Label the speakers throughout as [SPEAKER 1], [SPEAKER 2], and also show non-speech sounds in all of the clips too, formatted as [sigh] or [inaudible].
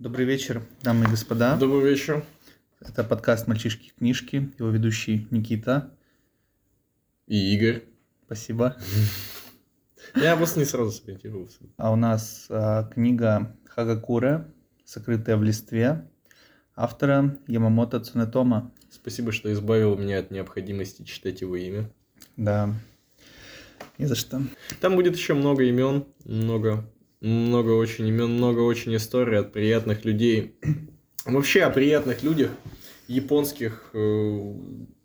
[SPEAKER 1] Добрый вечер, дамы и господа.
[SPEAKER 2] Добрый вечер.
[SPEAKER 1] Это подкаст «Мальчишки книжки», его ведущий Никита.
[SPEAKER 2] И Игорь.
[SPEAKER 1] Спасибо. [laughs]
[SPEAKER 2] Я просто не сразу сориентировался.
[SPEAKER 1] А у нас а, книга Хагакура «Сокрытая в листве» автора Ямамото Цунетома.
[SPEAKER 2] Спасибо, что избавил меня от необходимости читать его имя.
[SPEAKER 1] Да, не за что.
[SPEAKER 2] Там будет еще много имен, много, много очень имен, много очень историй от приятных людей. [clears throat] Вообще о приятных людях, японских, э,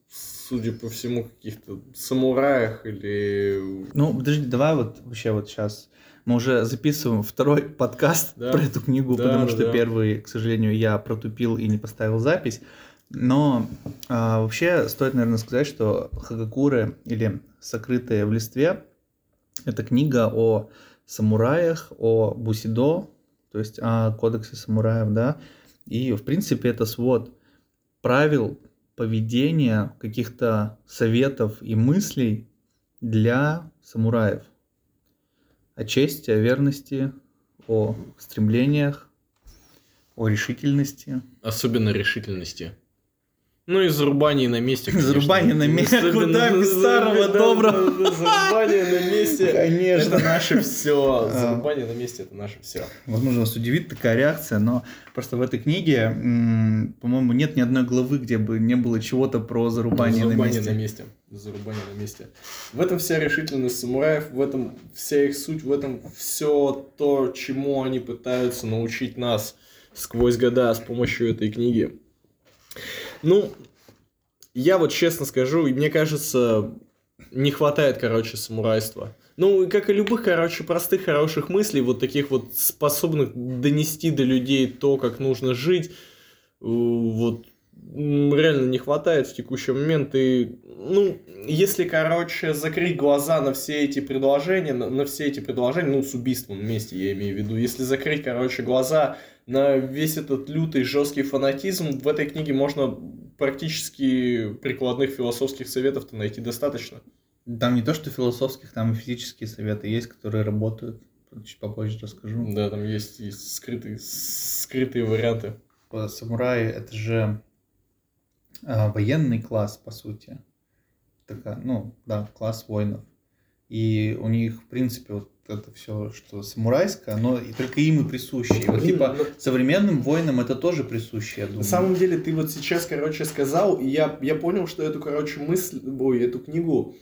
[SPEAKER 2] судя по всему, каких-то самураях или...
[SPEAKER 1] Ну, подожди, давай вот вообще вот сейчас... Мы уже записываем второй подкаст
[SPEAKER 2] Да.
[SPEAKER 1] про эту книгу,
[SPEAKER 2] Да,
[SPEAKER 1] потому
[SPEAKER 2] да,
[SPEAKER 1] что
[SPEAKER 2] да.
[SPEAKER 1] первый, к сожалению, я протупил и не поставил запись. Но а, вообще стоит, наверное, сказать, что Хагакуры или «Сокрытые в листве» — это книга о самураях, о бусидо, то есть о кодексе самураев, да, и, в принципе, это свод правил поведения, каких-то советов и мыслей для самураев. О чести, о верности, о стремлениях, о решительности.
[SPEAKER 2] Особенно решительности. Ну и зарубание на месте. конечно.
[SPEAKER 1] Зарубание на месте. [laughs] Куда без старого доброго?
[SPEAKER 2] Зарубание на месте.
[SPEAKER 1] Конечно.
[SPEAKER 2] Это наше все.
[SPEAKER 1] А.
[SPEAKER 2] Зарубание на месте это наше все.
[SPEAKER 1] Возможно, вас удивит такая реакция, но просто в этой книге, по-моему, нет ни одной главы, где бы не было чего-то про зарубание, на
[SPEAKER 2] Зарубание
[SPEAKER 1] месте.
[SPEAKER 2] на месте. Зарубание на месте. В этом вся решительность самураев, в этом вся их суть, в этом все то, чему они пытаются научить нас сквозь года с помощью этой книги. Ну, я вот честно скажу, мне кажется, не хватает, короче, самурайства. Ну, как и любых, короче, простых, хороших мыслей, вот таких вот способных донести до людей то, как нужно жить, э, вот реально не хватает в текущий момент. И, ну, если, короче, закрыть глаза на все эти предложения, на, на все эти предложения, ну, с убийством вместе, я имею в виду, если закрыть, короче, глаза на весь этот лютый жесткий фанатизм, в этой книге можно практически прикладных философских советов-то найти достаточно.
[SPEAKER 1] Там не то, что философских, там и физические советы есть, которые работают. Чуть попозже расскажу.
[SPEAKER 2] Да, там есть, есть скрытые, скрытые варианты.
[SPEAKER 1] Самураи это же а, военный класс, по сути. Такая, ну, да, класс воинов. И у них, в принципе, вот это все, что самурайское, оно и только им и присуще. И вот, типа,
[SPEAKER 2] ну-
[SPEAKER 1] современным воинам это тоже присуще, я думаю.
[SPEAKER 2] На самом деле, ты вот сейчас, короче, сказал, и я, я понял, что эту, короче, мысль, ой, эту книгу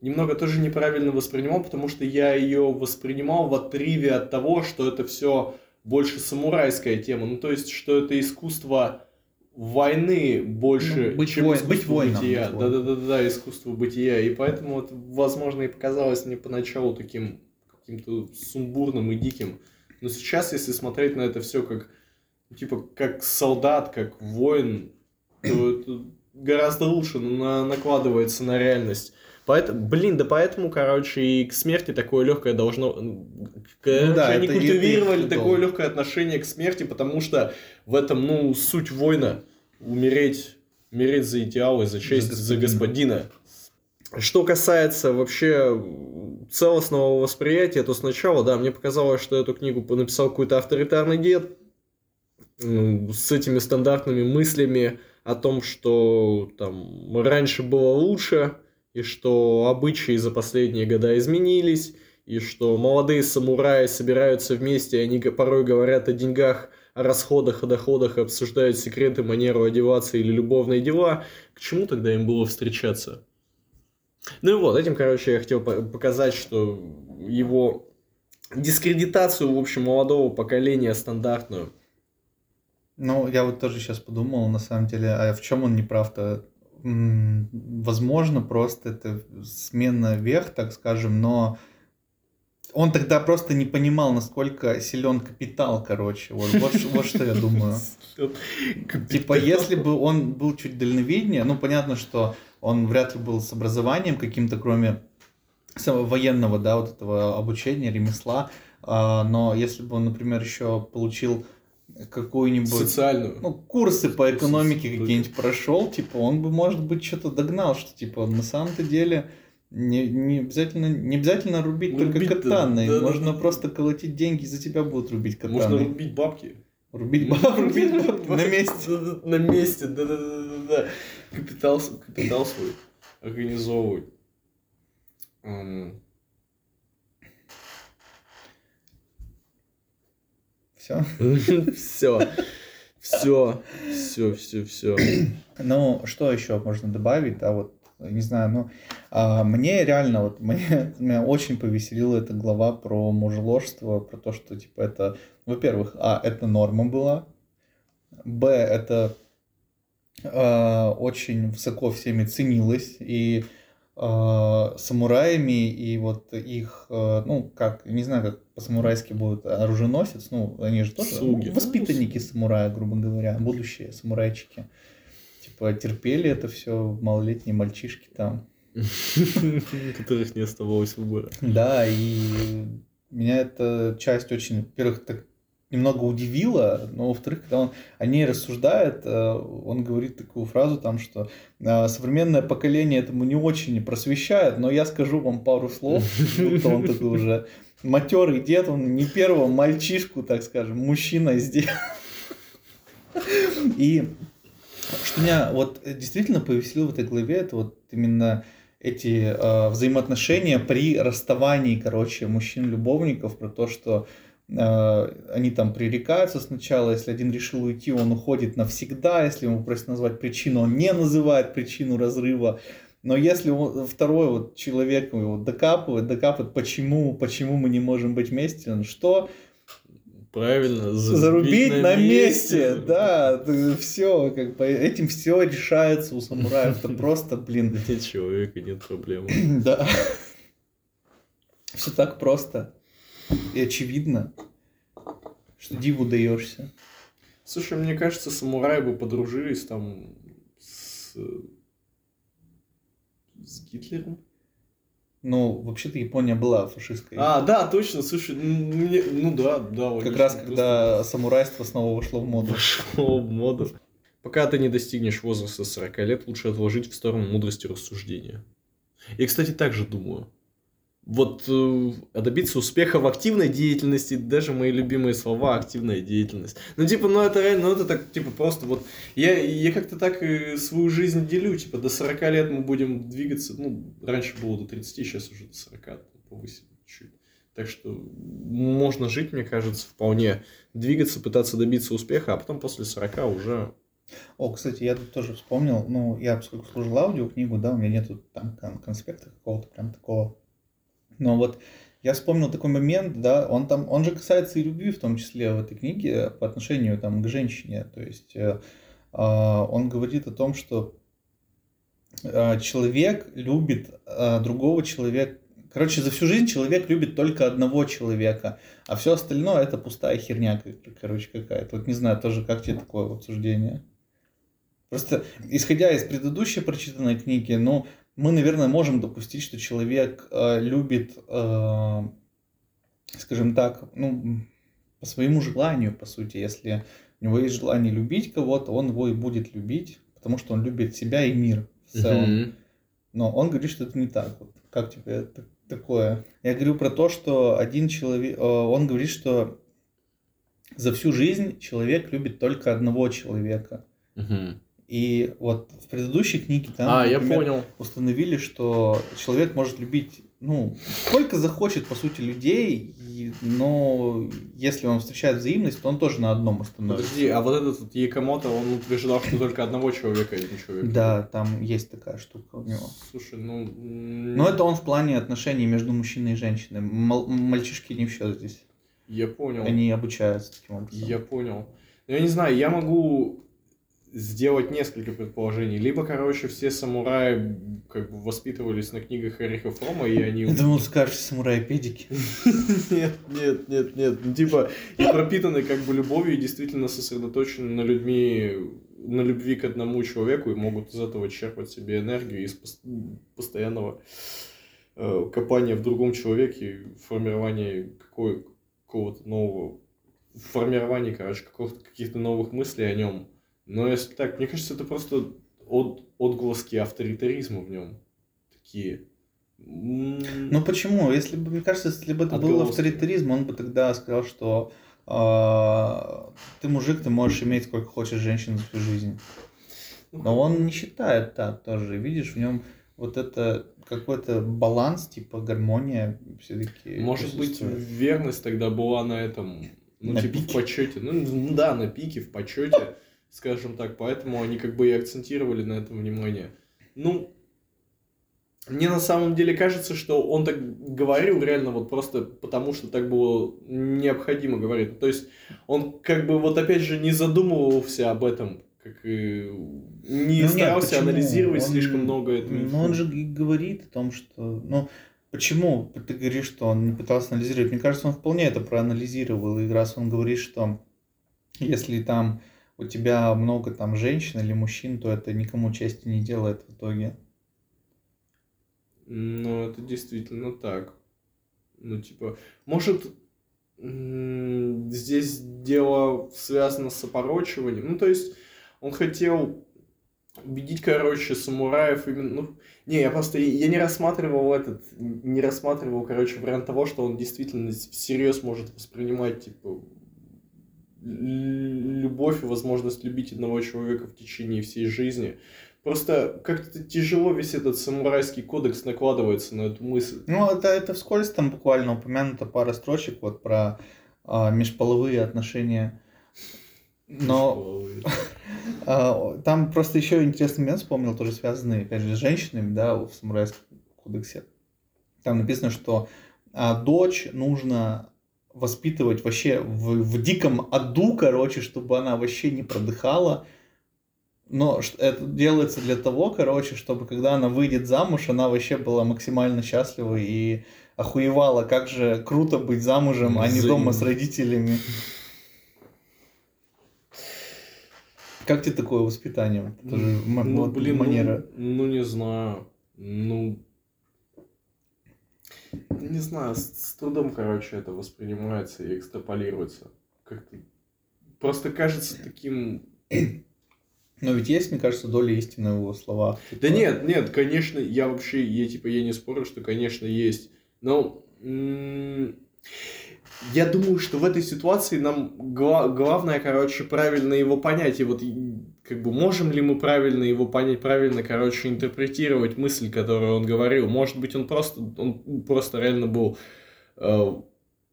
[SPEAKER 2] немного тоже неправильно воспринимал, потому что я ее воспринимал в отрыве от того, что это все больше самурайская тема. Ну, то есть, что это искусство войны больше,
[SPEAKER 1] Ну, быть
[SPEAKER 2] чем
[SPEAKER 1] воин-
[SPEAKER 2] искусство
[SPEAKER 1] быть
[SPEAKER 2] бытия. Да-да-да, искусство бытия. И поэтому, вот, возможно, и показалось мне поначалу таким каким-то сумбурным и диким. Но сейчас, если смотреть на это все как, типа, как солдат, как воин, то это гораздо лучше на- накладывается на реальность. Поэтому, блин, да поэтому, короче, и к смерти такое легкое должно... Короче,
[SPEAKER 1] Ну да,
[SPEAKER 2] они
[SPEAKER 1] это- это
[SPEAKER 2] культивировали
[SPEAKER 1] их
[SPEAKER 2] такое легкое отношение к смерти, потому что в этом, ну, суть воина. Умереть, умереть за идеалы, за честь, за
[SPEAKER 1] господина.
[SPEAKER 2] господина. Что касается вообще целостного восприятия, то сначала, да, мне показалось, что эту книгу написал какой-то авторитарный дед с этими стандартными мыслями о том, что там раньше было лучше, и что обычаи за последние года изменились, и что молодые самураи собираются вместе, и они порой говорят о деньгах, о расходах, о доходах, и обсуждают секреты, манеру одеваться или любовные дела. К чему тогда им было встречаться? Ну и вот, этим, короче, я хотел по- показать, что его дискредитацию, в общем, молодого поколения стандартную.
[SPEAKER 1] Ну, я вот тоже сейчас подумал, на самом деле, а в чем он не прав-то? Возможно, просто это смена вверх, так скажем, но он тогда просто не понимал, насколько силен капитал, короче. Вот, вот, вот что я думаю. [laughs] Типа, если бы он был чуть дальновиднее, ну, понятно, что он вряд ли был с образованием каким-то, кроме военного, да, вот этого обучения, ремесла, а, но если бы он, например, еще получил какую-нибудь
[SPEAKER 2] Социальную.
[SPEAKER 1] ну, курсы по экономике какие-нибудь прошел, типа, он бы, может быть, что-то догнал, что, типа, на самом-то деле не, не, обязательно, не обязательно рубить
[SPEAKER 2] Ну,
[SPEAKER 1] только
[SPEAKER 2] рубить-то,
[SPEAKER 1] катаной,
[SPEAKER 2] да, да,
[SPEAKER 1] можно
[SPEAKER 2] да.
[SPEAKER 1] просто колотить деньги, за тебя будут рубить
[SPEAKER 2] Можно
[SPEAKER 1] катаной.
[SPEAKER 2] рубить бабки.
[SPEAKER 1] Рубить баб, рубить бабки на месте.
[SPEAKER 2] На месте, да-да-да-да-да. Капитал, капитал свой организовывать.
[SPEAKER 1] Все. [laughs]
[SPEAKER 2] Все. Все. Все, все, все.
[SPEAKER 1] Ну, что еще можно добавить, да, вот, не знаю, ну, а, мне реально, вот, мне, [laughs] меня очень повеселила эта глава про мужеложство, про то, что, типа, это, во-первых, а, это норма была, б, это а, очень высоко всеми ценилось, и а, самураями, и вот их, а, ну, как, не знаю, как по-самурайски будет оруженосец, ну, они же тоже
[SPEAKER 2] Слуги.
[SPEAKER 1] воспитанники самурая, грубо говоря, будущие самурайчики. Типа терпели это все малолетние мальчишки там. [laughs]
[SPEAKER 2] Которых не оставалось выбора.
[SPEAKER 1] Да, и меня эта часть очень, во-первых, так немного удивила, но во-вторых, когда он о ней рассуждает, э, он говорит такую фразу там, что э, современное поколение этому не очень просвещает, но я скажу вам пару слов, будто он такой уже матерый дед, он не первого мальчишку, так скажем, мужчина сделал. И что меня вот действительно повеселило в этой главе, это вот именно эти э, взаимоотношения при расставании, короче, мужчин-любовников, про то, что э, они там пререкаются сначала, если один решил уйти, он уходит навсегда, если ему просят назвать причину, он не называет причину разрыва, но если он, второй вот человек его докапывает, докапывает, почему, почему мы не можем быть вместе, он что?
[SPEAKER 2] Правильно,
[SPEAKER 1] Зарубить, на, месте, да, все, как бы этим все решается у самураев, это [laughs] просто, блин,
[SPEAKER 2] Нет человека, нет проблем. [clears throat]
[SPEAKER 1] да, все так просто и очевидно, что диву даешься.
[SPEAKER 2] Слушай, мне кажется, самураи бы подружились там с, с Гитлером.
[SPEAKER 1] Ну, вообще-то Япония была фашистской.
[SPEAKER 2] А, да, точно, слушай, ну, мне- ну да, да.
[SPEAKER 1] как
[SPEAKER 2] логично,
[SPEAKER 1] раз
[SPEAKER 2] просто
[SPEAKER 1] когда самурайство снова вошло в моду.
[SPEAKER 2] Вошло в моду. Пока ты не достигнешь возраста 40 лет, лучше отложить в сторону мудрости рассуждения. Я, кстати, так же думаю. Вот э, а добиться успеха в активной деятельности, даже мои любимые слова активная деятельность. Ну, типа, ну это реально, ну это так, типа, просто вот. Я, я как-то так э, свою жизнь делю, типа, до 40 лет мы будем двигаться, ну, раньше было до 30, сейчас уже до 40, повысим чуть. Так что можно жить, мне кажется, вполне. Двигаться, пытаться добиться успеха, а потом после 40 уже...
[SPEAKER 1] О, кстати, я тут тоже вспомнил, ну, я поскольку служил аудиокнигу, да, у меня нету там кон- конспекта какого-то прям такого. Но вот я вспомнил такой момент, да, он там, он же касается и любви в том числе в этой книге по отношению там к женщине. То есть э, а, он говорит о том, что э, человек любит э, другого человека. Короче, за всю жизнь человек любит только одного человека, а все остальное это пустая херня, кор- короче, какая-то. Вот не знаю тоже, как тебе такое вот суждение. Просто исходя из предыдущей прочитанной книги, ну, мы, наверное, можем допустить, что человек э, любит, э, скажем так, ну, по своему желанию, по сути. Если у него есть желание любить кого-то, он его и будет любить, потому что он любит себя и мир в целом.
[SPEAKER 2] Мгм.
[SPEAKER 1] Но он говорит, что это не так. Вот как тебе это такое? Я говорю про то, что один человек, э, он говорит, что за всю жизнь человек любит только одного человека.
[SPEAKER 2] Мгм.
[SPEAKER 1] И вот в предыдущей книге там,
[SPEAKER 2] А, я
[SPEAKER 1] например,
[SPEAKER 2] понял.
[SPEAKER 1] установили, что человек может любить, ну, сколько захочет, по сути, людей, и- но если он встречает взаимность, то он тоже на одном остановится.
[SPEAKER 2] Подожди, а вот этот вот Якомото, он утверждал, что только одного человека один человек.
[SPEAKER 1] Да, там есть такая штука у него.
[SPEAKER 2] Слушай, ну...
[SPEAKER 1] Но это он в плане отношений между мужчиной и женщиной. Мал- мальчишки не в счет здесь.
[SPEAKER 2] Я понял.
[SPEAKER 1] Они обучаются таким образом.
[SPEAKER 2] Я понял. Ну, я не знаю, я могу сделать несколько предположений. Либо, короче, все самураи как бы воспитывались на книгах Эриха Фрома, и они...
[SPEAKER 1] Я думал, скажешь самураи-педики. [laughs]
[SPEAKER 2] Нет, нет, нет, нет. Ну, Типа, и пропитаны как бы любовью, и действительно сосредоточены на людьми, на любви к одному человеку, и могут из этого черпать себе энергию из пос- постоянного э, копания в другом человеке, формирования какого-то нового, формирования, короче, каких-то новых мыслей о нем. Но если так, мне кажется, это просто от, отголоски авторитаризма в нем. Такие.
[SPEAKER 1] Ну почему? Если бы, мне кажется, если бы это был
[SPEAKER 2] Отголоски.
[SPEAKER 1] авторитаризм, он бы тогда сказал, что а, ты мужик, ты можешь иметь сколько хочешь женщин за всю жизнь.
[SPEAKER 2] Ну,
[SPEAKER 1] Но он не считает так тоже. Видишь, в нем вот это какой-то баланс, типа гармония все-таки.
[SPEAKER 2] Может быть, верность тогда была на этом, ну,
[SPEAKER 1] На
[SPEAKER 2] типа
[SPEAKER 1] пике?
[SPEAKER 2] в почете. Ну да, на пике, в почете, скажем так. Поэтому они как бы и акцентировали на этом внимание. Ну, мне на самом деле кажется, что он так говорил реально вот просто потому, что так было необходимо говорить. То есть он как бы вот опять же не задумывался об этом, как и не
[SPEAKER 1] Ну нет,
[SPEAKER 2] старался
[SPEAKER 1] почему?
[SPEAKER 2] анализировать
[SPEAKER 1] Он-
[SPEAKER 2] слишком много этого.
[SPEAKER 1] Ну, он же говорит о том, что... Ну, почему ты говоришь, что он не пытался анализировать? Мне кажется, он вполне это проанализировал. И раз он говорит, что если там у тебя много там женщин или мужчин, то это никому чести не делает в итоге.
[SPEAKER 2] Ну, это действительно так. Ну, типа, может, здесь дело связано с опорочиванием. Ну, то есть, он хотел убедить, короче, самураев именно... Ну, не, я просто... Я не рассматривал этот... Не рассматривал, короче, вариант того, что он действительно всерьез может воспринимать, типа, любовь и возможность любить одного человека в течение всей жизни. Просто как-то тяжело весь этот самурайский кодекс накладывается на эту мысль.
[SPEAKER 1] Ну, это, это вскользь там буквально упомянута пара строчек вот про а, межполовые отношения. Но [laughs] а, там просто еще интересный момент вспомнил, тоже связанный, опять же, с женщинами, да, в самурайском кодексе. Там написано, что а, дочь нужно воспитывать вообще в, в диком аду, короче, чтобы она вообще не продыхала. Но это делается для того, короче, чтобы когда она выйдет замуж, она вообще была максимально счастлива и охуевала, как же круто быть замужем, а не дома с родителями. Как тебе такое воспитание? Это же
[SPEAKER 2] Ну, блин, ну,
[SPEAKER 1] манера.
[SPEAKER 2] ну, не знаю. Ну, не знаю, с, с трудом, короче, это воспринимается и экстраполируется. Как-то просто кажется таким...
[SPEAKER 1] Но ведь есть, мне кажется, доля истины в его словах.
[SPEAKER 2] Да
[SPEAKER 1] Типа,
[SPEAKER 2] нет, нет, конечно, я вообще, я типа, я не спорю, что, конечно, есть. Но я думаю, что в этой ситуации нам гла- главное, короче, правильно его понять. И вот как бы можем ли мы правильно его понять, правильно, короче, интерпретировать мысль, которую он говорил. Может быть, он просто, он просто реально был э,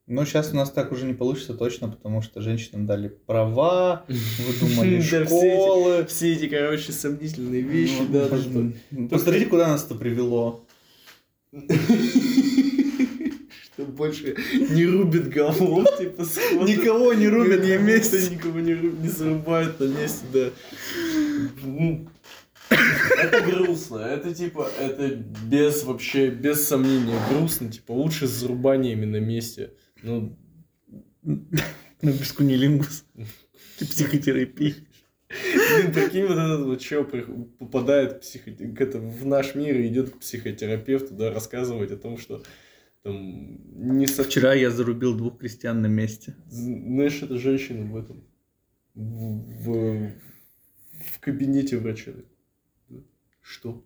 [SPEAKER 1] Но сейчас у нас так уже не получится точно, потому что женщинам дали права, [laughs] выдумали школы.
[SPEAKER 2] все эти, короче, сомнительные вещи,
[SPEAKER 1] Ну,
[SPEAKER 2] да,
[SPEAKER 1] блин.
[SPEAKER 2] что-
[SPEAKER 1] Посмотрите, куда нас это привело. [laughs]
[SPEAKER 2] Больше не рубит голов, [laughs] типа, сходу.
[SPEAKER 1] Никого не рубят на месте.
[SPEAKER 2] Никого не, руб- не зарубают на месте, да. Ну, Это грустно, это типа, это без вообще, без сомнения грустно, типа лучше с зарубаниями на месте. Ну,
[SPEAKER 1] Ну, без кунилингус. Психотерапии.
[SPEAKER 2] блин, прикинь, вот этот вот чел попадает в, психо... к это, в наш мир и идет к психотерапевту, да, рассказывать о том, что там не со...
[SPEAKER 1] Вчера я зарубил двух крестьян на месте.
[SPEAKER 2] Знаешь, это женщина в этом. В, в, в кабинете врача. Что?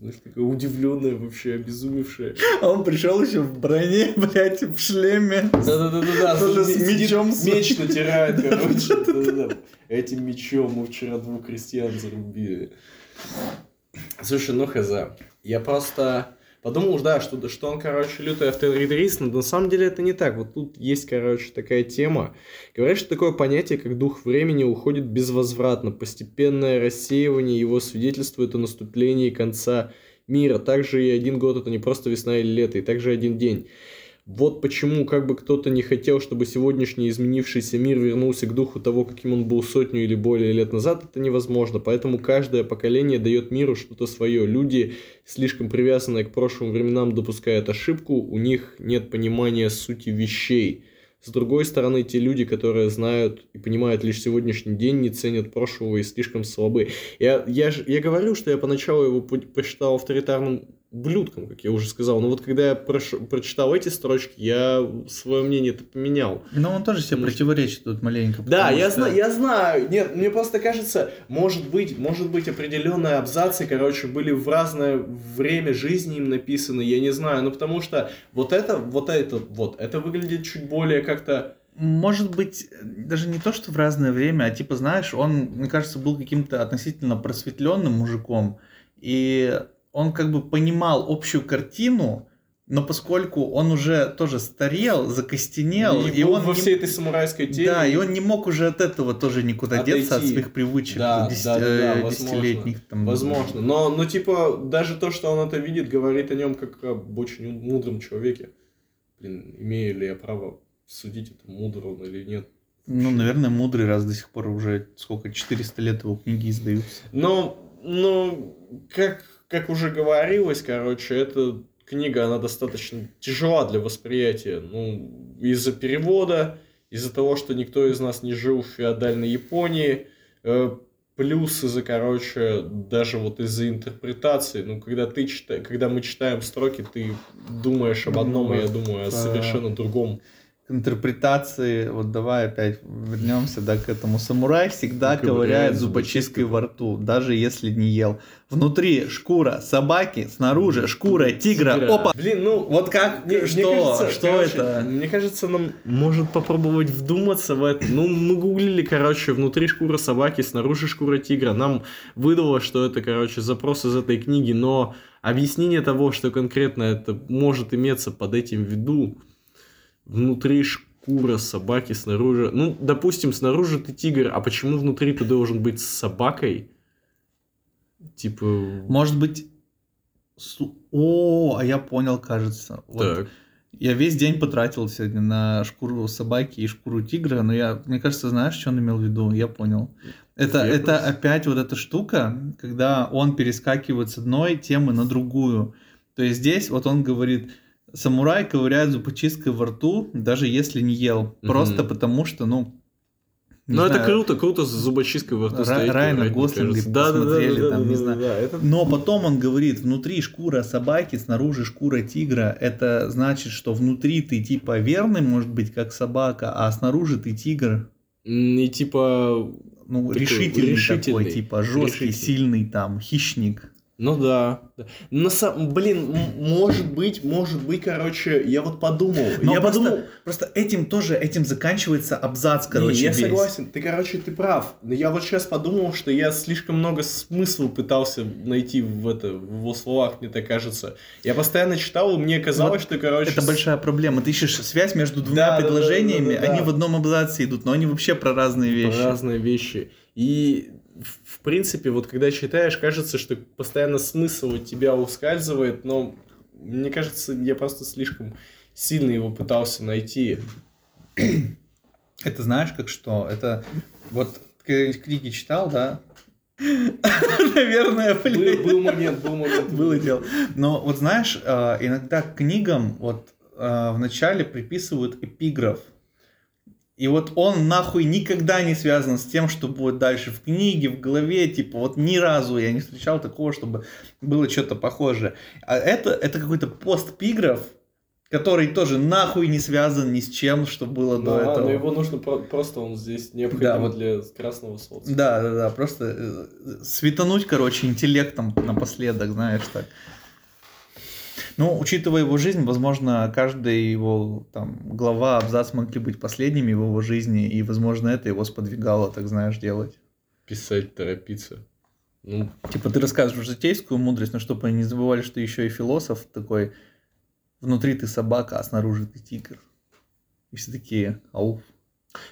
[SPEAKER 2] Знаешь, такая удивленная, вообще обезумевшая.
[SPEAKER 1] А он пришел еще в броне, блядь, в шлеме.
[SPEAKER 2] Да-да-да-да.
[SPEAKER 1] Тоже с мечом.
[SPEAKER 2] Меч натирает, короче. Этим мечом мы вчера двух крестьян зарубили. Слушай, ну хз. Я просто подумал, да, что, что он, короче, лютый авторитарист, но на самом деле это не так. Вот тут есть, короче, такая тема. Говорят, что такое понятие, как дух времени, уходит безвозвратно. Постепенное рассеивание его свидетельствует о наступлении конца мира. Также и один год это не просто весна или лето, и также один день. Вот почему, как бы кто-то не хотел, чтобы сегодняшний изменившийся мир вернулся к духу того, каким он был сотню или более лет назад, это невозможно. Поэтому каждое поколение дает миру что-то свое. Люди, слишком привязанные к прошлым временам, допускают ошибку, у них нет понимания сути вещей. С другой стороны, те люди, которые знают и понимают лишь сегодняшний день, не ценят прошлого и слишком слабы. Я, я, я говорю, что я поначалу его по- посчитал авторитарным ублюдком, как я уже сказал. Но вот когда я прош- прочитал эти строчки, я свое мнение это поменял.
[SPEAKER 1] Но он тоже себе
[SPEAKER 2] Ну,
[SPEAKER 1] противоречит тут маленько.
[SPEAKER 2] Да,
[SPEAKER 1] потому
[SPEAKER 2] я
[SPEAKER 1] что-
[SPEAKER 2] знаю, я знаю. Нет, мне просто кажется, может быть, может быть, определенные абзацы, короче, были в разное время жизни им написаны, я не знаю. Ну, потому что вот это, вот это, вот, это выглядит чуть более как-то
[SPEAKER 1] может быть, даже не то, что в разное время, а типа, знаешь, он, мне кажется, был каким-то относительно просветленным мужиком, и он как бы понимал общую картину, но поскольку он уже тоже старел, закостенел,
[SPEAKER 2] и,
[SPEAKER 1] и он
[SPEAKER 2] во
[SPEAKER 1] не-
[SPEAKER 2] всей этой самурайской теме.
[SPEAKER 1] да, и он не мог уже от этого тоже никуда
[SPEAKER 2] Отойти.
[SPEAKER 1] деться, от своих привычек
[SPEAKER 2] Да,
[SPEAKER 1] десяти-
[SPEAKER 2] да, да, да,
[SPEAKER 1] э,
[SPEAKER 2] возможно.
[SPEAKER 1] десятилетних. Там,
[SPEAKER 2] Возможно. Но, но, типа, даже то, что он это видит, говорит о нем как об очень мудром человеке. Блин, имею ли я право судить, это мудр он или нет?
[SPEAKER 1] Ну, наверное, мудрый раз до сих пор уже сколько, 400 лет его книги издаются.
[SPEAKER 2] Но, ну, как, как уже говорилось, короче, эта книга, она достаточно тяжела для восприятия. Ну, из-за перевода, из-за того, что никто из нас не жил в феодальной Японии, э, плюс из-за, короче, даже вот из-за интерпретации. Ну, когда ты читаешь, когда мы читаем строки, ты думаешь об одном, а я думаю о совершенно другом.
[SPEAKER 1] Интерпретации, вот давай опять вернемся да, к этому. Самурай всегда
[SPEAKER 2] Ковыряет
[SPEAKER 1] ковыряет
[SPEAKER 2] зубочисткой
[SPEAKER 1] зубочисткой во рту, даже если не ел. Внутри шкура собаки, снаружи шкура тигра.
[SPEAKER 2] Тигра.
[SPEAKER 1] Опа!
[SPEAKER 2] Блин, ну
[SPEAKER 1] Вот как,
[SPEAKER 2] Мне,
[SPEAKER 1] что,
[SPEAKER 2] мне кажется,
[SPEAKER 1] что
[SPEAKER 2] короче,
[SPEAKER 1] это?
[SPEAKER 2] Мне кажется, нам может попробовать вдуматься в это. Ну, мы гуглили, короче, внутри шкура собаки, снаружи шкура тигра. Нам выдало, что это, короче, запрос из этой книги, но объяснение того, что конкретно это может иметься под этим в виду, внутри шкура собаки, снаружи... Ну, допустим, снаружи ты тигр, а почему внутри ты должен быть с собакой? Типа...
[SPEAKER 1] Может быть... О, а я понял, кажется. Вот
[SPEAKER 2] Так.
[SPEAKER 1] Я весь день потратил сегодня на шкуру собаки и шкуру тигра, но я, мне кажется, знаешь, что он имел в виду? Я понял. Это,
[SPEAKER 2] Верность.
[SPEAKER 1] это опять вот эта штука, когда он перескакивает с одной темы на другую. То есть здесь вот он говорит, самурай ковыряет зубочисткой во рту, даже если не ел. Просто
[SPEAKER 2] Мгм.
[SPEAKER 1] потому что, ну... не
[SPEAKER 2] Ну, это круто, круто с зубочисткой во рту
[SPEAKER 1] Ра-
[SPEAKER 2] стоять,
[SPEAKER 1] Райана Гослинга.
[SPEAKER 2] Да, да, да,
[SPEAKER 1] посмотрели
[SPEAKER 2] да,
[SPEAKER 1] там,
[SPEAKER 2] да,
[SPEAKER 1] не
[SPEAKER 2] да,
[SPEAKER 1] знаю.
[SPEAKER 2] да, это
[SPEAKER 1] Но потом он говорит, внутри шкура собаки, снаружи шкура тигра. Это значит, что внутри ты типа верный, может быть, как собака, а снаружи ты тигр.
[SPEAKER 2] И типа,
[SPEAKER 1] Ну,
[SPEAKER 2] Такой
[SPEAKER 1] решительный,
[SPEAKER 2] решительный.
[SPEAKER 1] такой, типа жесткий,
[SPEAKER 2] Решительный.
[SPEAKER 1] сильный там, хищник.
[SPEAKER 2] Ну да. да. На сам- блин, может быть, может быть, короче, я вот подумал.
[SPEAKER 1] Но
[SPEAKER 2] я
[SPEAKER 1] просто,
[SPEAKER 2] подумал.
[SPEAKER 1] просто этим тоже, этим заканчивается абзац,
[SPEAKER 2] Не,
[SPEAKER 1] короче,
[SPEAKER 2] я
[SPEAKER 1] весь.
[SPEAKER 2] согласен, ты, короче, ты прав. Но я вот сейчас подумал, что я слишком много смысла пытался найти в, это, в его словах, мне так кажется. Я постоянно читал, и мне казалось, что, короче...
[SPEAKER 1] Это
[SPEAKER 2] с-
[SPEAKER 1] большая проблема. Ты ищешь связь между двумя
[SPEAKER 2] Да, да, да,
[SPEAKER 1] предложениями,
[SPEAKER 2] да, да, да.
[SPEAKER 1] они в одном абзаце идут, но они вообще про разные вещи.
[SPEAKER 2] Про разные вещи. И в- принципе, вот когда читаешь, кажется, что постоянно смысл от тебя ускальзывает, но мне кажется, я просто слишком сильно его пытался найти.
[SPEAKER 1] Это знаешь, как что? Это вот книги читал, да? [laughs] Наверное,
[SPEAKER 2] Был, был момент, был момент.
[SPEAKER 1] Было дело. Но вот знаешь, э, иногда к книгам вот э, вначале приписывают эпиграф. И вот он нахуй никогда не связан с тем, что будет дальше в книге, в главе, типа вот ни разу я не встречал такого, чтобы было что-то похожее. А это, это какой-то постпиграф, который тоже нахуй не связан ни с чем, что было
[SPEAKER 2] Ну,
[SPEAKER 1] до
[SPEAKER 2] а,
[SPEAKER 1] этого.
[SPEAKER 2] но его нужно про- просто, он здесь необходим
[SPEAKER 1] Да, вот.
[SPEAKER 2] для красного солнца.
[SPEAKER 1] Да, да, да, просто э, светануть, короче, интеллектом напоследок, знаешь, так. Ну, учитывая его жизнь, возможно, каждая его там глава, абзац могли быть последними в его жизни, и, возможно, это его сподвигало, так знаешь, делать.
[SPEAKER 2] Писать, торопиться. Ну,
[SPEAKER 1] Типа ты рассказываешь житейскую мудрость, но чтобы они не забывали, что еще и философ такой, внутри ты собака, а снаружи ты тигр. И все такие, ау.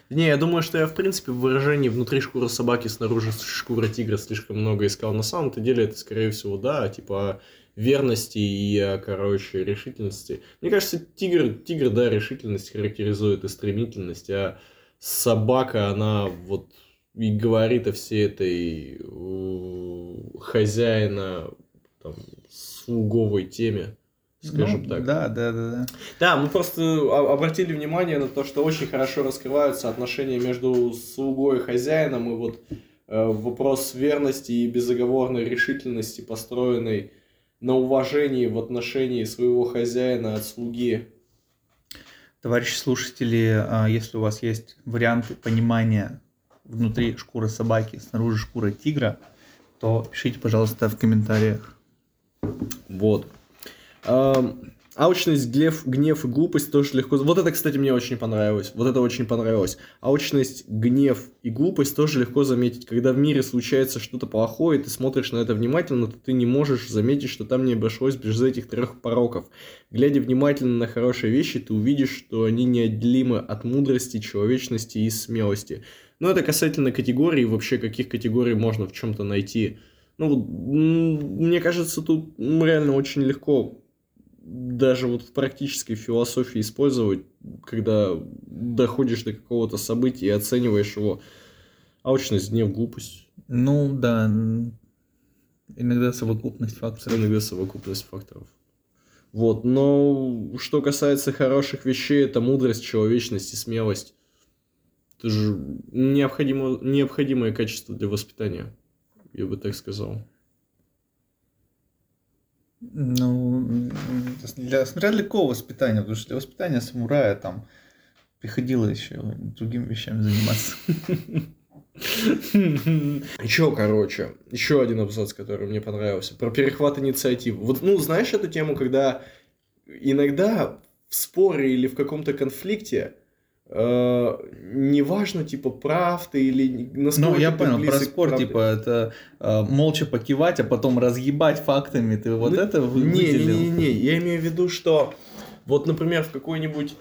[SPEAKER 2] Не, я думаю, что я, в принципе, в выражении «внутри шкура собаки, снаружи шкура тигра» слишком много искал. На самом-то деле это, скорее всего, да, типа верности и, о, короче, решительности. Мне кажется, тигр, тигр, да, решительность характеризует и стремительность, а собака, она вот и говорит о всей этой э, хозяина, там, слуговой теме, скажем
[SPEAKER 1] Ну,
[SPEAKER 2] так.
[SPEAKER 1] Да, да, да, да.
[SPEAKER 2] Да, мы просто о- обратили внимание на то, что очень хорошо раскрываются отношения между слугой и хозяином, и вот э, вопрос верности и безоговорной решительности, построенной на уважении в отношении своего хозяина от слуги.
[SPEAKER 1] Товарищи слушатели, а, если у вас есть варианты понимания внутри шкуры собаки, снаружи шкура тигра, то пишите, пожалуйста, в комментариях.
[SPEAKER 2] Вот. Алчность, гнев, гнев и глупость тоже легко... Вот это, кстати, мне очень понравилось. Вот это очень понравилось. Алчность, гнев и глупость тоже легко заметить. Когда в мире случается что-то плохое, и ты смотришь на это внимательно, то ты не можешь заметить, что там не обошлось без этих трех пороков. Глядя внимательно на хорошие вещи, ты увидишь, что они неотделимы от мудрости, человечности и смелости. Но это касательно категорий, вообще каких категорий можно в чем-то найти. Ну, мне кажется, тут реально очень легко даже вот в практической философии использовать, когда доходишь до какого-то события и оцениваешь его. Алчность, гнев, глупость.
[SPEAKER 1] Ну, да. Иногда совокупность факторов.
[SPEAKER 2] Иногда совокупность факторов. Вот, но что касается хороших вещей, это мудрость, человечность и смелость. Это же необходимо, необходимое качество для воспитания, я бы так сказал.
[SPEAKER 1] Ну, для, смотря для какого воспитания, потому что для воспитания самурая там приходилось еще другими вещами заниматься. [laughs]
[SPEAKER 2] Еще, короче, еще один абзац, который мне понравился, про перехват инициативы. Вот, ну, знаешь эту тему, когда иногда в споре или в каком-то конфликте Uh, неважно, типа, прав ты или
[SPEAKER 1] насколько Ну, я понял, про спор, типа, это uh, молча покивать, а потом разъебать фактами, ты вот ну, это
[SPEAKER 2] вы, не, выделил? Не, не, не, я имею в виду, что вот, например, в какой-нибудь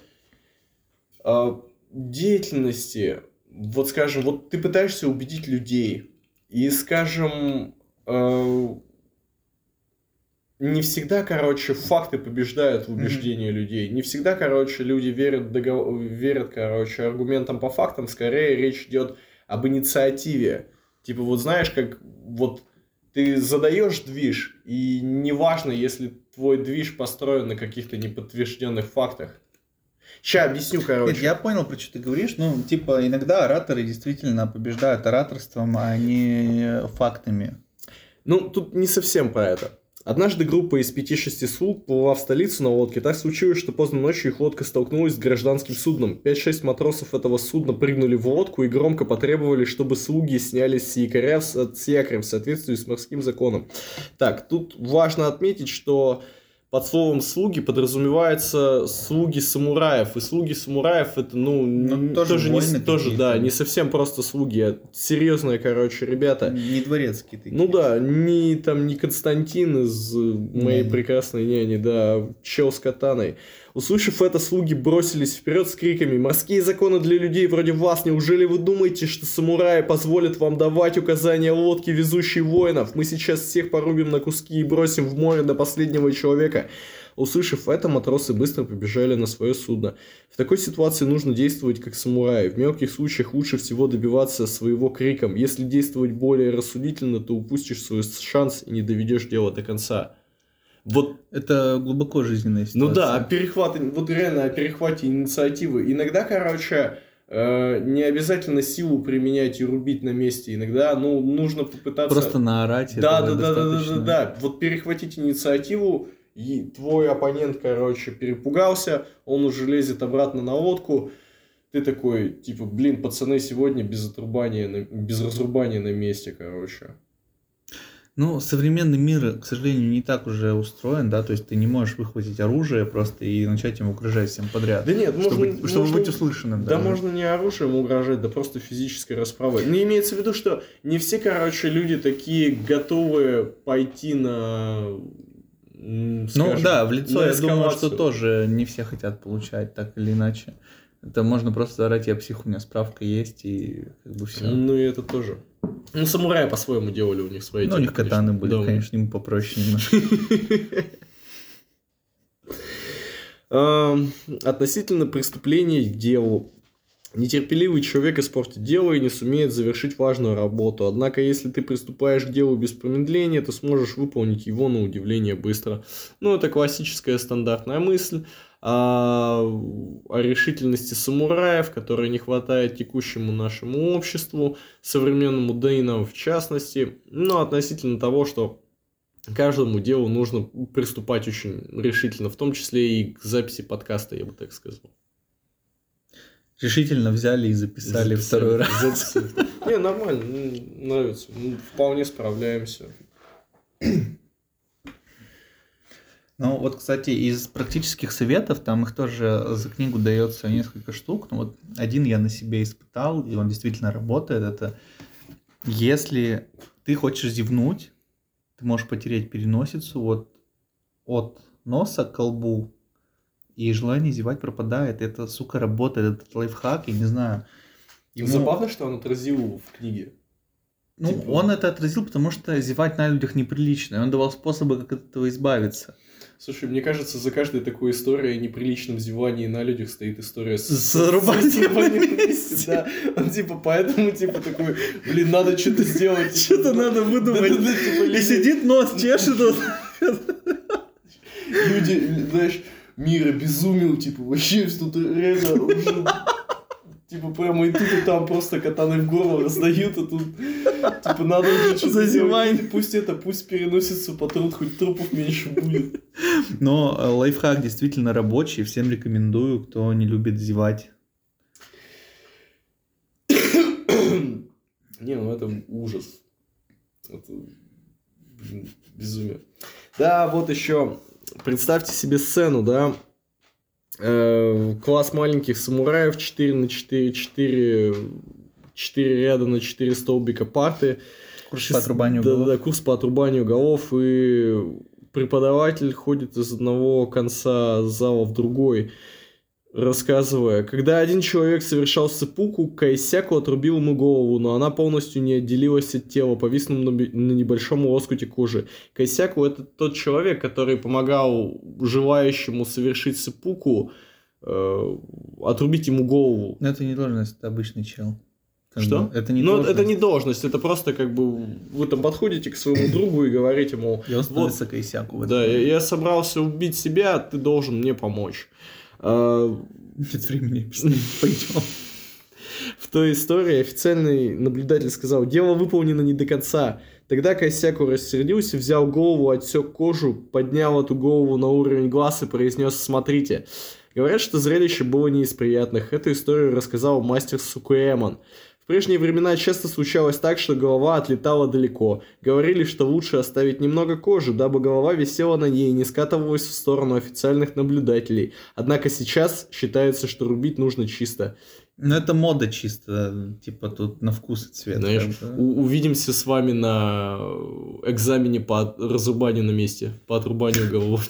[SPEAKER 2] uh, деятельности, вот, скажем, вот ты пытаешься убедить людей, и, скажем, не всегда, короче, факты побеждают в убеждении mm-hmm. людей. Не всегда, короче, люди верят, договор... верят, короче, аргументам по фактам. Скорее речь идет об инициативе. Типа, вот знаешь, как вот ты задаешь движ, и неважно, если твой движ построен на каких-то неподтвержденных фактах. Сейчас объясню, короче. Нет,
[SPEAKER 1] я понял, про что ты говоришь. Ну, типа, иногда ораторы действительно побеждают ораторством, а не фактами.
[SPEAKER 2] Ну, тут не совсем про это. Однажды группа из 5-6 слуг плыла в столицу на лодке. Так случилось, что поздно ночью их лодка столкнулась с гражданским судном. 5-6 матросов этого судна прыгнули в лодку и громко потребовали, чтобы слуги снялись с якоря с якорем в соответствии с морским законом. Так, тут важно отметить, что под словом слуги подразумевается слуги самураев. И слуги самураев это, ну, ну тоже, тоже, не, тоже да, не совсем просто слуги, а серьезные, короче, ребята.
[SPEAKER 1] Не дворецкие такие.
[SPEAKER 2] Ну да, не там не Константин из моей не. прекрасной няни, да, а чел с катаной. Услышав это, слуги бросились вперед с криками «Морские законы для людей вроде вас! Неужели вы думаете, что самураи позволят вам давать указания лодке, везущей воинов? Мы сейчас всех порубим на куски и бросим в море до последнего человека!» Услышав это, матросы быстро побежали на свое судно. В такой ситуации нужно действовать как самураи. В мелких случаях лучше всего добиваться своего криком. Если действовать более рассудительно, то упустишь свой шанс и не доведешь дело до конца.
[SPEAKER 1] Вот это глубоко жизненная
[SPEAKER 2] ситуация. Ну да, перехват, вот реально о перехвате инициативы. Иногда, короче, э, не обязательно силу применять и рубить на месте. Иногда, ну, нужно попытаться...
[SPEAKER 1] Просто наорать.
[SPEAKER 2] Да, да, да, да, да, да, да. Вот перехватить инициативу, и твой оппонент, короче, перепугался, он уже лезет обратно на лодку. Ты такой, типа, блин, пацаны, сегодня без отрубания, без разрубания на месте, короче.
[SPEAKER 1] Ну, современный мир, к сожалению, не так уже устроен, да, то есть ты не можешь выхватить оружие просто и начать им угрожать всем подряд.
[SPEAKER 2] Да нет,
[SPEAKER 1] чтобы,
[SPEAKER 2] можно,
[SPEAKER 1] чтобы
[SPEAKER 2] можно,
[SPEAKER 1] быть услышанным.
[SPEAKER 2] Да, даже. можно не оружием угрожать, да просто физической расправой. Не имеется в виду, что не все, короче, люди такие готовы пойти на
[SPEAKER 1] ну скажем, ну да, в лицо я думаю, что тоже не все хотят получать так или иначе. Это можно просто орать, я псих, у меня справка есть, и как бы все.
[SPEAKER 2] Ну и это тоже. Ну, самураи по-своему делали у них свои.
[SPEAKER 1] Ну, у них катаны были, да. конечно, им попроще немножко. [laughs]
[SPEAKER 2] Относительно преступлений к делу. Нетерпеливый человек испортит дело и не сумеет завершить важную работу. Однако, если ты приступаешь к делу без промедления, то сможешь выполнить его на удивление быстро. Ну, это классическая стандартная мысль о, о решительности самураев, которой не хватает текущему нашему обществу, современному, да и нам в частности, но относительно того, что каждому делу нужно приступать очень решительно, в том числе и к записи подкаста, я бы так сказал.
[SPEAKER 1] Решительно взяли и записали, записали второй раз. Записали.
[SPEAKER 2] Не, нормально, нравится. Вполне справляемся. [clears throat]
[SPEAKER 1] Ну, вот, кстати, из практических советов, там их тоже за книгу дается несколько штук. Ну, вот один я на себе испытал, и он действительно работает. Это если ты хочешь зевнуть, ты можешь потерять переносицу вот от носа к колбу, и желание зевать пропадает. Это, сука, работает, этот лайфхак, я не знаю.
[SPEAKER 2] Ему... Забавно, что он отразил в книге.
[SPEAKER 1] Ну, типа... он это отразил, потому что зевать на людях неприлично, и он давал способы, как от этого избавиться.
[SPEAKER 2] Слушай, мне кажется, за каждой такой историей о неприличном зевании на людях стоит история с,
[SPEAKER 1] с зарубанием
[SPEAKER 2] вместе. Да. Он типа поэтому типа такой, блин, надо что-то сделать. Типа,
[SPEAKER 1] что-то надо выдумать. Типа, и сидит нос [laughs] чешет.
[SPEAKER 2] Люди, знаешь, мир обезумел, типа, вообще тут реально уже Типа прямо и тут, и там просто катаны в горло раздают, а тут типа надо уже что-то делать. Пусть это, пусть переносится по труд, хоть трупов меньше будет.
[SPEAKER 1] Но э, лайфхак действительно рабочий, всем рекомендую, кто не любит зевать.
[SPEAKER 2] Не, ну это ужас. Это безумие. Да, вот еще представьте себе сцену, да, класс маленьких самураев 4 на 4, 4, 4 ряда на 4 столбика парты.
[SPEAKER 1] Курс 6, по отрубанию
[SPEAKER 2] да, голов. Да, курс по отрубанию голов. И преподаватель ходит из одного конца зала в другой рассказывая, когда один человек совершал сыпуку, Кайсяку отрубил ему голову, но она полностью не отделилась от тела, повиснув на, на небольшом лоскуте кожи. Кайсяку это тот человек, который помогал желающему совершить сыпуку э, отрубить ему голову.
[SPEAKER 1] Но это не должность, это обычный чел.
[SPEAKER 2] Как Что?
[SPEAKER 1] Бы, это не
[SPEAKER 2] ну, должность. это не должность, это просто как бы вы там подходите к своему [coughs] другу и говорите, мол...
[SPEAKER 1] И он становится вот, Кайсяку.
[SPEAKER 2] Да, я, я собрался убить себя, ты должен мне помочь. А,
[SPEAKER 1] Нет времени, пойдем. [laughs]
[SPEAKER 2] В той истории официальный наблюдатель сказал, дело выполнено не до конца. Тогда Косяку рассердился, взял голову, отсек кожу, поднял эту голову на уровень глаз и произнес «Смотрите». Говорят, что зрелище было не из приятных. Эту историю рассказал мастер Сукуэмон прежние времена часто случалось так, что голова отлетала далеко. Говорили, что лучше оставить немного кожи, дабы голова висела на ней и не скатывалась в сторону официальных наблюдателей. Однако сейчас считается, что рубить нужно чисто.
[SPEAKER 1] Ну, это мода чисто, типа тут на вкус и цвет.
[SPEAKER 2] Знаешь, у- увидимся с вами на экзамене по разрубанию на месте, по отрубанию [laughs] голов.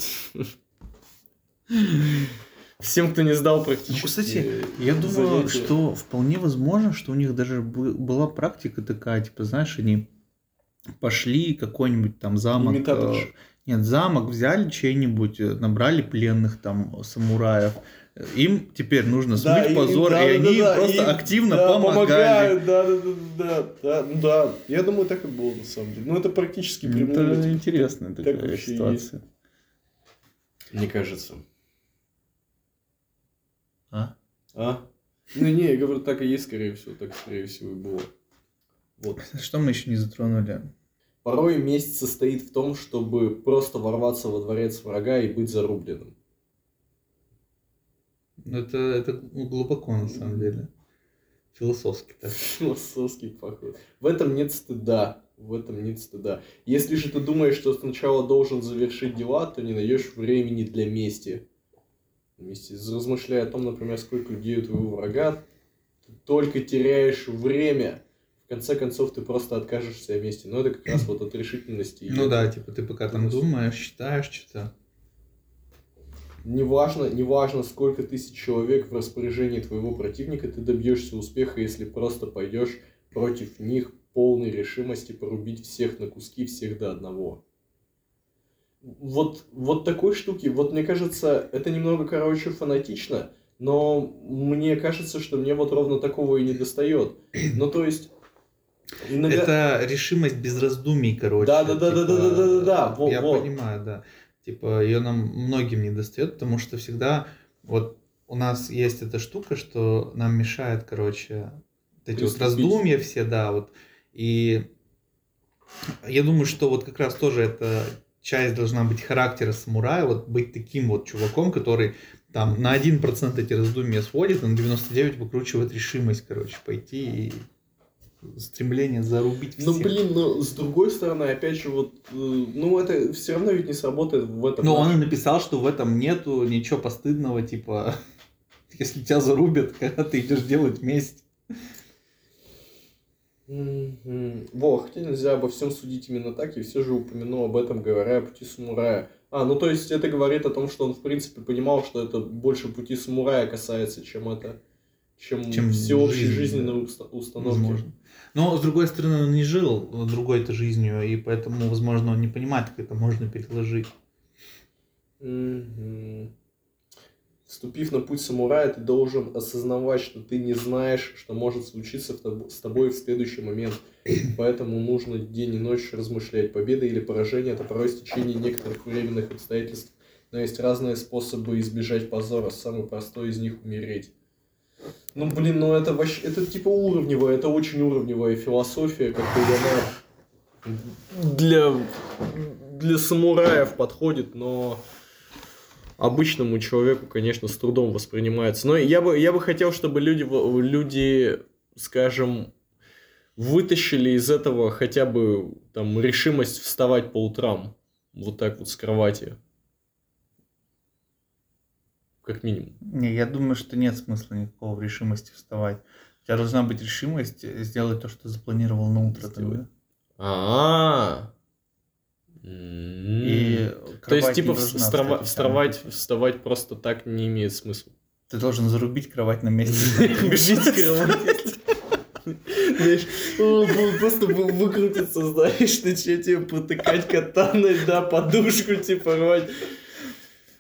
[SPEAKER 2] Всем, кто не сдал практически. Ну,
[SPEAKER 1] кстати, я думаю, что вполне возможно, что у них даже была практика такая, типа, знаешь, они пошли какой-нибудь там замок. Э, нет, замок взяли чей-нибудь, э, набрали пленных там самураев. Им теперь нужно смыть да, позор, и, да, и да, они да, просто им, активно да, помогали. Помогают,
[SPEAKER 2] да, да, да, да, да, ну да. Я думаю, так и было на самом деле. Ну, это практически
[SPEAKER 1] прямая. Это интересная такая ситуация.
[SPEAKER 2] Есть. Мне кажется.
[SPEAKER 1] А?
[SPEAKER 2] А? Ну не, я говорю, так и есть, скорее всего, так скорее всего и было.
[SPEAKER 1] Вот. Что мы еще не затронули?
[SPEAKER 2] Порой месть состоит в том, чтобы просто ворваться во дворец врага и быть зарубленным.
[SPEAKER 1] Ну, это, это глубоко, на самом деле. Философски так.
[SPEAKER 2] Философский поход. В этом нет стыда. В этом нет стыда. Если же ты думаешь, что сначала должен завершить дела, то не найдешь времени для мести вместе размышляя о том, например, сколько людей у твоего врага, ты только теряешь время. В конце концов, ты просто откажешься о месте. Но это как раз вот от решительности.
[SPEAKER 1] Ну да, типа ты пока там думаешь, считаешь что-то.
[SPEAKER 2] Неважно, неважно, сколько тысяч человек в распоряжении твоего противника, ты добьешься успеха, если просто пойдешь против них полной решимости порубить всех на куски, всех до одного вот, вот такой штуки, вот мне кажется, это немного, короче, фанатично, но мне кажется, что мне вот ровно такого и не достает. Ну, то есть...
[SPEAKER 1] Иногда... Это решимость без раздумий, короче.
[SPEAKER 2] Да, да, да, типа, да, да, да, да, да, да.
[SPEAKER 1] Вот, я вот. понимаю, да. Типа, ее нам многим не достает, потому что всегда вот у нас есть эта штука, что нам мешает, короче, вот эти вот раздумья все, да, вот. И я думаю, что вот как раз тоже это часть должна быть характера самурая, вот быть таким вот чуваком, который там на 1% эти раздумья сводит, а на 99 выкручивает решимость, короче, пойти и стремление зарубить всех.
[SPEAKER 2] Ну, блин, но с другой стороны, опять же, вот, э, ну, это все равно ведь не сработает в этом.
[SPEAKER 1] Но он и написал, что в этом нету ничего постыдного, типа, [laughs] если тебя зарубят, когда ты идешь делать месть.
[SPEAKER 2] Во, хотя нельзя обо всем судить именно так, и все же упомянул об этом, говоря о пути самурая. А, ну то есть это говорит о том, что он в принципе понимал, что это больше пути самурая касается, чем это, чем,
[SPEAKER 1] Чем
[SPEAKER 2] всеобщей
[SPEAKER 1] жизнь,
[SPEAKER 2] жизненной уста- установки.
[SPEAKER 1] Возможно. Но, с другой стороны, он не жил другой-то жизнью, и поэтому, возможно, он не понимает, как это можно переложить.
[SPEAKER 2] Мгм. Вступив на путь самурая, ты должен осознавать, что ты не знаешь, что может случиться с тобой в следующий момент. Поэтому нужно день и ночь размышлять. Победа или поражение – это порой стечение некоторых временных обстоятельств. Но есть разные способы избежать позора. Самый простой из них – умереть. Ну, блин, ну это вообще, это типа уровневая, это очень уровневая философия, как бы она для, для самураев подходит, но обычному человеку, конечно, с трудом воспринимается. Но я бы, я бы хотел, чтобы люди, люди, скажем, вытащили из этого хотя бы там решимость вставать по утрам. Вот так вот с кровати. Как минимум.
[SPEAKER 1] Не, я думаю, что нет смысла никакого в решимости вставать. У тебя должна быть решимость сделать то, что запланировал на утро.
[SPEAKER 2] А.
[SPEAKER 1] И
[SPEAKER 2] То есть,
[SPEAKER 1] кровать
[SPEAKER 2] типа, встава- вставать, вставать просто так не имеет смысла.
[SPEAKER 1] Ты должен зарубить кровать на месте. [laughs]
[SPEAKER 2] Бежить. Знаешь, бу- просто вы- выкрутиться, знаешь, начать тебе потыкать катаной, да, подушку, типа, рвать.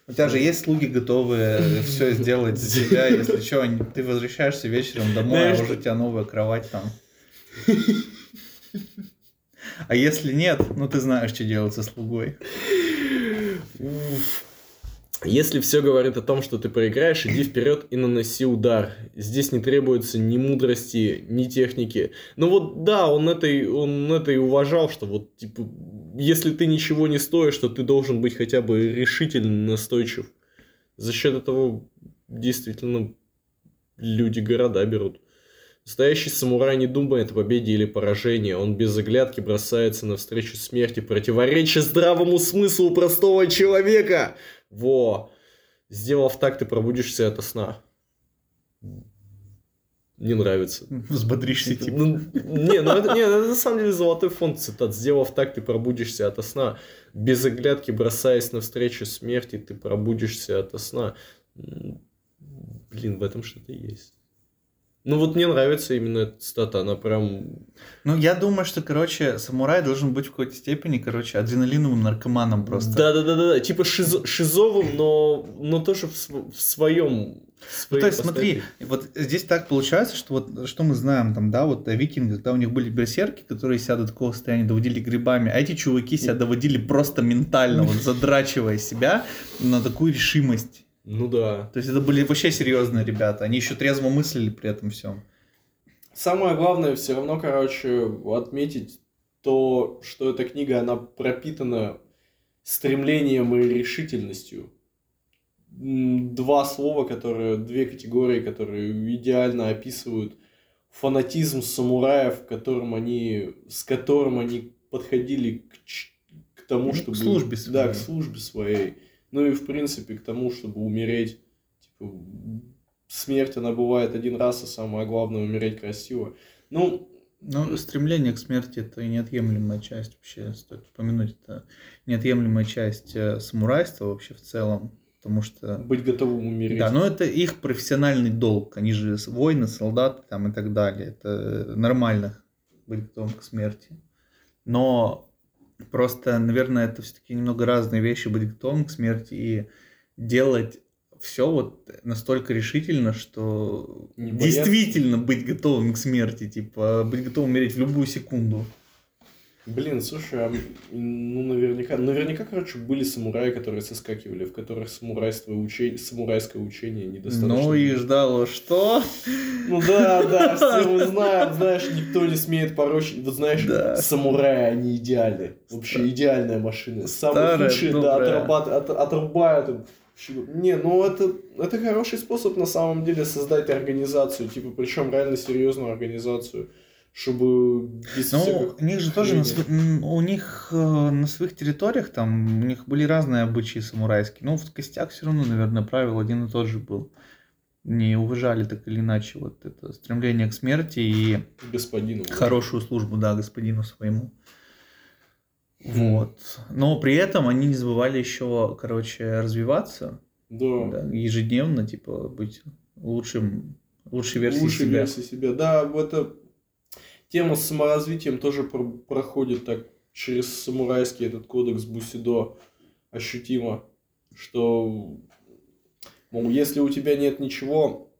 [SPEAKER 1] У тебя же есть слуги, готовые все сделать за тебя. Если что, ты возвращаешься вечером домой, а
[SPEAKER 2] Знаешь,
[SPEAKER 1] уже у тебя новая кровать там. А если нет, ну ты знаешь, что делать со слугой.
[SPEAKER 2] Если все говорит о том, что ты проиграешь, иди вперед и наноси удар. Здесь не требуется ни мудрости, ни техники. Ну вот да, он это, он это и уважал, что вот типа, если ты ничего не стоишь, то ты должен быть хотя бы решительно настойчив. За счет этого действительно люди города берут. Настоящий самурай не думает о победе или поражении, он без оглядки бросается навстречу смерти, противореча здравому смыслу простого человека. Во! Сделав так, ты пробудишься ото сна. Не нравится.
[SPEAKER 1] Взбодришься, типа.
[SPEAKER 2] Ну, не, ну это, не, это на самом деле золотой фонд цитат. Сделав так, ты пробудишься ото сна. Без оглядки, бросаясь навстречу смерти, ты пробудишься ото сна. Блин, в этом что-то есть. Ну вот мне нравится именно эта цитата, она прям...
[SPEAKER 1] Ну, я думаю, что, короче, самурай должен быть в какой-то степени, короче, адреналиновым наркоманом просто.
[SPEAKER 2] Да-да-да-да, типа шизо- шизовым, но, но тоже в, в своем... в
[SPEAKER 1] Ну, то есть, смотри, вот здесь так получается, что вот что мы знаем там, да, вот о викингах, когда у них были берсерки, которые себя до такого состояния доводили грибами, а эти чуваки себя доводили просто ментально, вот задрачивая себя на такую решимость.
[SPEAKER 2] Ну да.
[SPEAKER 1] То есть это были вообще серьезные ребята, они еще трезво мыслили при этом всем.
[SPEAKER 2] Самое главное все равно, короче, отметить то, что эта книга, она пропитана стремлением и решительностью. Два слова, которые, две категории, которые идеально описывают фанатизм самураев, которым они, с которым они подходили к, к тому,
[SPEAKER 1] Ну, к
[SPEAKER 2] чтобы...
[SPEAKER 1] службе
[SPEAKER 2] Да,
[SPEAKER 1] своей.
[SPEAKER 2] к службе своей. Ну и, в принципе, к тому, чтобы умереть. Типа, смерть, она бывает один раз, а самое главное, умереть красиво. Ну,
[SPEAKER 1] Ну, стремление к смерти это неотъемлемая часть вообще, стоит упомянуть, это неотъемлемая часть э, самурайства вообще в целом, потому что
[SPEAKER 2] быть готовым умереть.
[SPEAKER 1] Да, но это их профессиональный долг. Они же воины, солдаты там и так далее. Это нормально быть готовым к смерти. Но просто, наверное, это все-таки немного разные вещи быть готовым к смерти и делать все вот настолько решительно, что
[SPEAKER 2] Не бояться.
[SPEAKER 1] действительно быть готовым к смерти, типа быть готовым умереть в любую секунду.
[SPEAKER 2] Блин, слушай, а, ну наверняка, наверняка, короче, были самураи, которые соскакивали, в которых самурайство учение, самурайское учение недостаточно.
[SPEAKER 1] Ну и ждало что?
[SPEAKER 2] Ну да, да, все мы знаем, знаешь, никто не смеет порочить. Вот знаешь,
[SPEAKER 1] Да.
[SPEAKER 2] самураи, они идеальны. Вообще идеальная машина. Самые
[SPEAKER 1] Старая,
[SPEAKER 2] худшие, да, отрабат- от- отрубают Не, ну это, это хороший способ на самом деле создать организацию, типа, причем реально серьезную организацию, чтобы без
[SPEAKER 1] Ну,
[SPEAKER 2] всяких
[SPEAKER 1] у них же тоже на, у них э, на своих территориях там у них были разные обычаи самурайские. Ну, в костях все равно, наверное, правил один и тот же был. Не уважали так или иначе вот это стремление к смерти и
[SPEAKER 2] господину.
[SPEAKER 1] хорошую службу, да, господину своему. Вот. Но при этом они не забывали еще, короче, развиваться
[SPEAKER 2] Да.
[SPEAKER 1] да, ежедневно, типа быть лучшим, лучшей версией
[SPEAKER 2] Лучшей
[SPEAKER 1] себя.
[SPEAKER 2] версии себя. Да, эта тема с саморазвитием тоже про- проходит так через самурайский этот кодекс Бусидо ощутимо, что, мол, если у тебя нет ничего,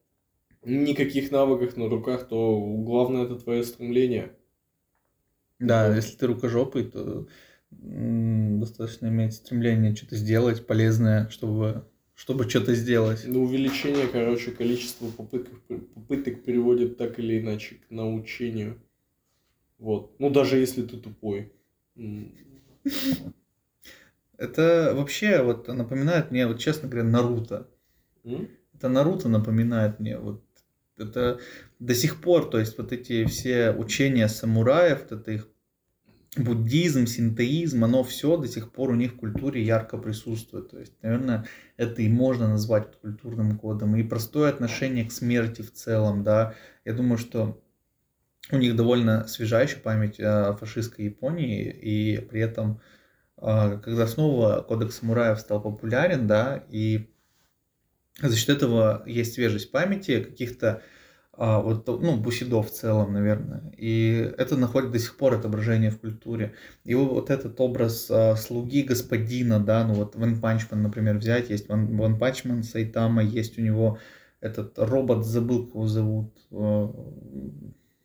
[SPEAKER 2] никаких навыков на руках, то главное это твое стремление.
[SPEAKER 1] Да, если ты рукожопый, то достаточно иметь стремление что-то сделать полезное, чтобы, чтобы что-то сделать.
[SPEAKER 2] Ну, увеличение, короче, количества попыток, попыток приводит так или иначе к научению. Вот. Ну, даже если ты тупой.
[SPEAKER 1] Это вообще вот напоминает мне, вот честно говоря, Наруто. Это Наруто напоминает мне. Вот это до сих пор, то есть вот эти все учения самураев, вот это их буддизм, синтоизм, оно все до сих пор у них в культуре ярко присутствует. То есть, наверное, это и можно назвать культурным кодом. И простое отношение к смерти в целом, да. Я думаю, что у них довольно свежая еще память о фашистской Японии, и при этом, а, когда снова кодекс самураев стал популярен, да, и за счет этого есть свежесть памяти каких-то а, вот, ну, бусидо в целом, наверное. И это находит до сих пор отображение в культуре. И вот этот образ слуги господина, да, ну вот One Punch Man, например, взять, есть One, One Punch Man, Сайтама, есть у него этот робот, забыл, как его зовут.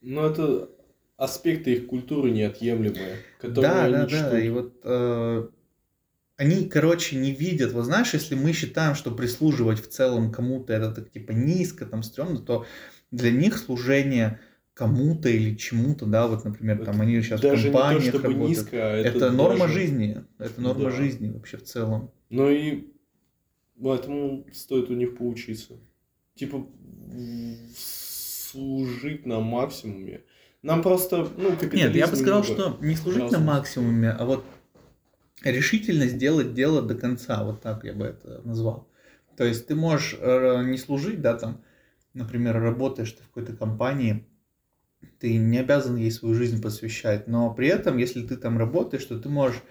[SPEAKER 2] Ну, это аспекты их культуры неотъемлемые, которые
[SPEAKER 1] Да,
[SPEAKER 2] они
[SPEAKER 1] да, да.
[SPEAKER 2] чтут.
[SPEAKER 1] И вот э, они, короче, не видят. Вот знаешь, если мы считаем, что прислуживать в целом кому-то это так типа низко, там стрёмно, то для них служение кому-то или чему-то, да, вот, например, там они сейчас в
[SPEAKER 2] Даже не то,
[SPEAKER 1] компаниях
[SPEAKER 2] чтобы
[SPEAKER 1] работают.
[SPEAKER 2] низко, это,
[SPEAKER 1] это норма
[SPEAKER 2] даже-
[SPEAKER 1] жизни. Это норма
[SPEAKER 2] Да.
[SPEAKER 1] жизни вообще в целом.
[SPEAKER 2] Ну и поэтому стоит у них поучиться. Типа служить на максимуме. Нам просто, ну, капитализм
[SPEAKER 1] Нет, я бы сказал, что не служить на
[SPEAKER 2] разум.
[SPEAKER 1] максимуме, а вот решительно сделать дело до конца. Вот так я бы это назвал. То есть ты можешь э, не служить, да, там, например, работаешь ты в какой-то компании, ты не обязан ей свою жизнь посвящать, но при этом, если ты там работаешь, то ты можешь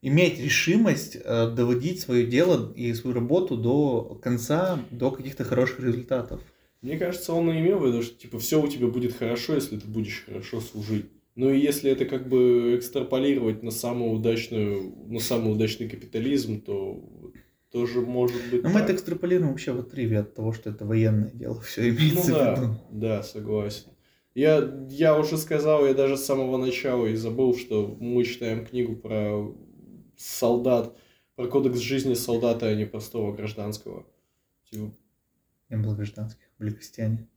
[SPEAKER 1] иметь решимость э, доводить свое дело и свою работу до конца, до каких-то хороших результатов.
[SPEAKER 2] Мне кажется, он и имел в виду, что типа все у тебя будет хорошо, если ты будешь хорошо служить. Ну и если это как бы экстраполировать на самую удачную, на самый удачный капитализм, то тоже может быть.
[SPEAKER 1] Но мы
[SPEAKER 2] так.
[SPEAKER 1] это экстраполируем вообще в отрыве от того, что это военное дело, все
[SPEAKER 2] Ну
[SPEAKER 1] имеется в
[SPEAKER 2] да,
[SPEAKER 1] виду.
[SPEAKER 2] да, согласен. Я, я уже сказал, я даже с самого начала и забыл, что мы читаем книгу про солдат, про кодекс жизни солдата, а не простого гражданского. Типа,
[SPEAKER 1] Не было гражданских, были крестьяне.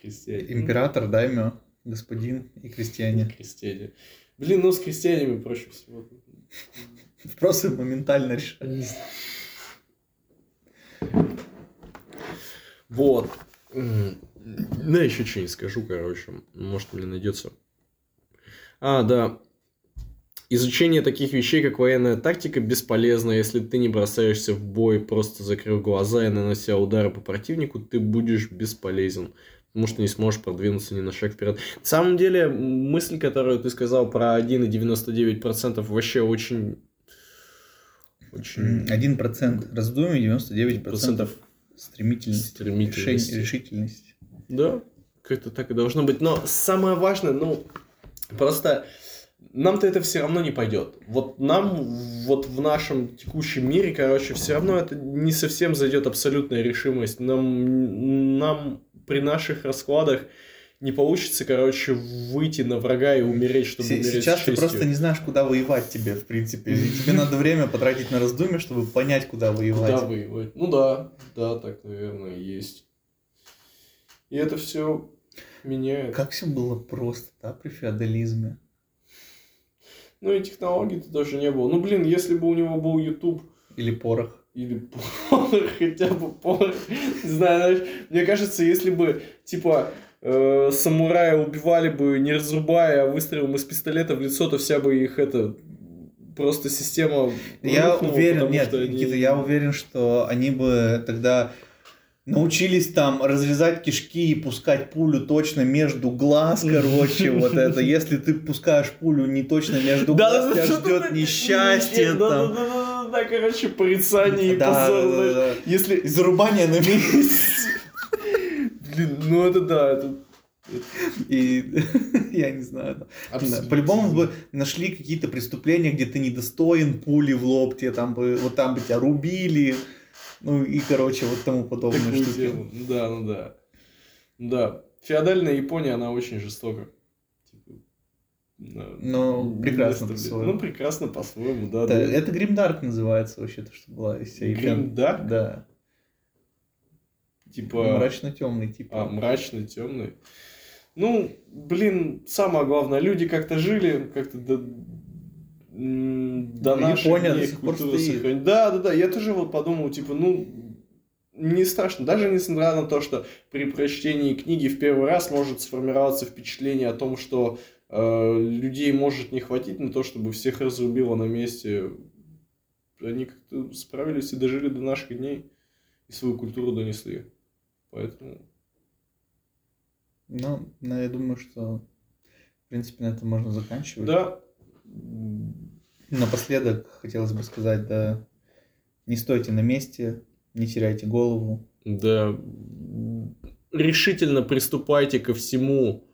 [SPEAKER 2] крестьяне.
[SPEAKER 1] Император, даймё, господин и крестьяне.
[SPEAKER 2] Крестьяне. Блин, ну с крестьянами проще всего.
[SPEAKER 1] Вопросы моментально решались.
[SPEAKER 2] Вот. Да, еще что-нибудь скажу, короче. Может, мне найдется. А, да. Изучение таких вещей, как военная тактика, бесполезно, если ты не бросаешься в бой, просто закрыв глаза и нанося удары по противнику, ты будешь бесполезен. Потому что не сможешь продвинуться ни на шаг вперед. На самом деле, мысль, которую ты сказал про 1,99% вообще очень... Очень...
[SPEAKER 1] Один процент раздумий, 99 процентов
[SPEAKER 2] процентов
[SPEAKER 1] стремительности, решительности.
[SPEAKER 2] Да, как-то так и должно быть. Но самое важное, ну, просто нам-то это все равно не пойдет. Вот нам, вот в нашем текущем мире, короче, все равно это не совсем зайдет абсолютная решимость. Нам, нам при наших раскладах не получится, короче, выйти на врага и умереть, чтобы
[SPEAKER 1] Се-
[SPEAKER 2] умереть
[SPEAKER 1] Сейчас ты просто не знаешь, куда воевать тебе, в принципе. И тебе надо время потратить на раздумье, чтобы понять, куда воевать.
[SPEAKER 2] Куда воевать? Ну да, да, так, наверное, есть. И это все меняет.
[SPEAKER 1] Как все было просто, да, при феодализме.
[SPEAKER 2] Ну и технологий-то даже не было. Ну, блин, если бы у него был YouTube
[SPEAKER 1] Или порох.
[SPEAKER 2] или порох, [laughs] хотя бы порох, не знаю, знаешь, мне кажется, если бы, типа, э, самурая убивали бы, не разрубая, а выстрелом из пистолета в лицо, то вся бы их это просто система.
[SPEAKER 1] Я уверен,
[SPEAKER 2] потому
[SPEAKER 1] нет,
[SPEAKER 2] что они-
[SPEAKER 1] Никита, я уверен, что они бы тогда научились там разрезать кишки и пускать пулю точно между глаз, [laughs] короче, вот это. Если ты пускаешь пулю не точно между глаз, тебя ждет несчастье там.
[SPEAKER 2] да, короче, порицание и позор. Если...
[SPEAKER 1] Зарубание на месте.
[SPEAKER 2] Блин, ну это да, это...
[SPEAKER 1] И [laughs] я не знаю. да. По-любому бы нашли какие-то преступления, где ты недостоин пули в лоб, тебе там бы, вот там бы тебя рубили, ну и, короче, вот тому подобное
[SPEAKER 2] Такую
[SPEAKER 1] штуки.
[SPEAKER 2] тему. Да, ну да. Да. Феодальная Япония, она очень жестока. Типа, да.
[SPEAKER 1] Ну, прекрасно по-своему.
[SPEAKER 2] Ну, прекрасно по-своему, да.
[SPEAKER 1] Это,
[SPEAKER 2] да.
[SPEAKER 1] это Гримдарк называется вообще-то, что была всей
[SPEAKER 2] Гримдарк?
[SPEAKER 1] Да.
[SPEAKER 2] Типа...
[SPEAKER 1] Мрачно-темный,
[SPEAKER 2] А,
[SPEAKER 1] типа.
[SPEAKER 2] мрачный, темный. Ну, блин, самое главное, люди как-то жили, как-то до,
[SPEAKER 1] Ну,
[SPEAKER 2] наших
[SPEAKER 1] Япония до сих пор стоит.
[SPEAKER 2] Да, да, да, я тоже вот подумал, типа, ну, не страшно, даже несмотря на то, что при прочтении книги в первый раз может сформироваться впечатление о том, что э, людей может не хватить на то, чтобы всех разрубило на месте. Они как-то справились и дожили до наших дней и свою культуру донесли. Поэтому
[SPEAKER 1] Ну, ну, я думаю, что, в принципе, на этом можно заканчивать.
[SPEAKER 2] Да.
[SPEAKER 1] Напоследок хотелось бы сказать, да, не стойте на месте, не теряйте голову.
[SPEAKER 2] Да. Решительно приступайте ко всему,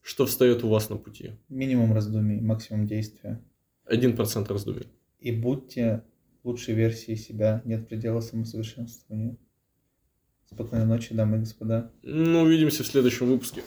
[SPEAKER 2] что встает у вас на пути.
[SPEAKER 1] Минимум раздумий, максимум действия.
[SPEAKER 2] Один процент раздумий.
[SPEAKER 1] И будьте лучшей версией себя, нет предела самосовершенствованию. Спокойной ночи, дамы и господа.
[SPEAKER 2] Ну, увидимся в следующем выпуске.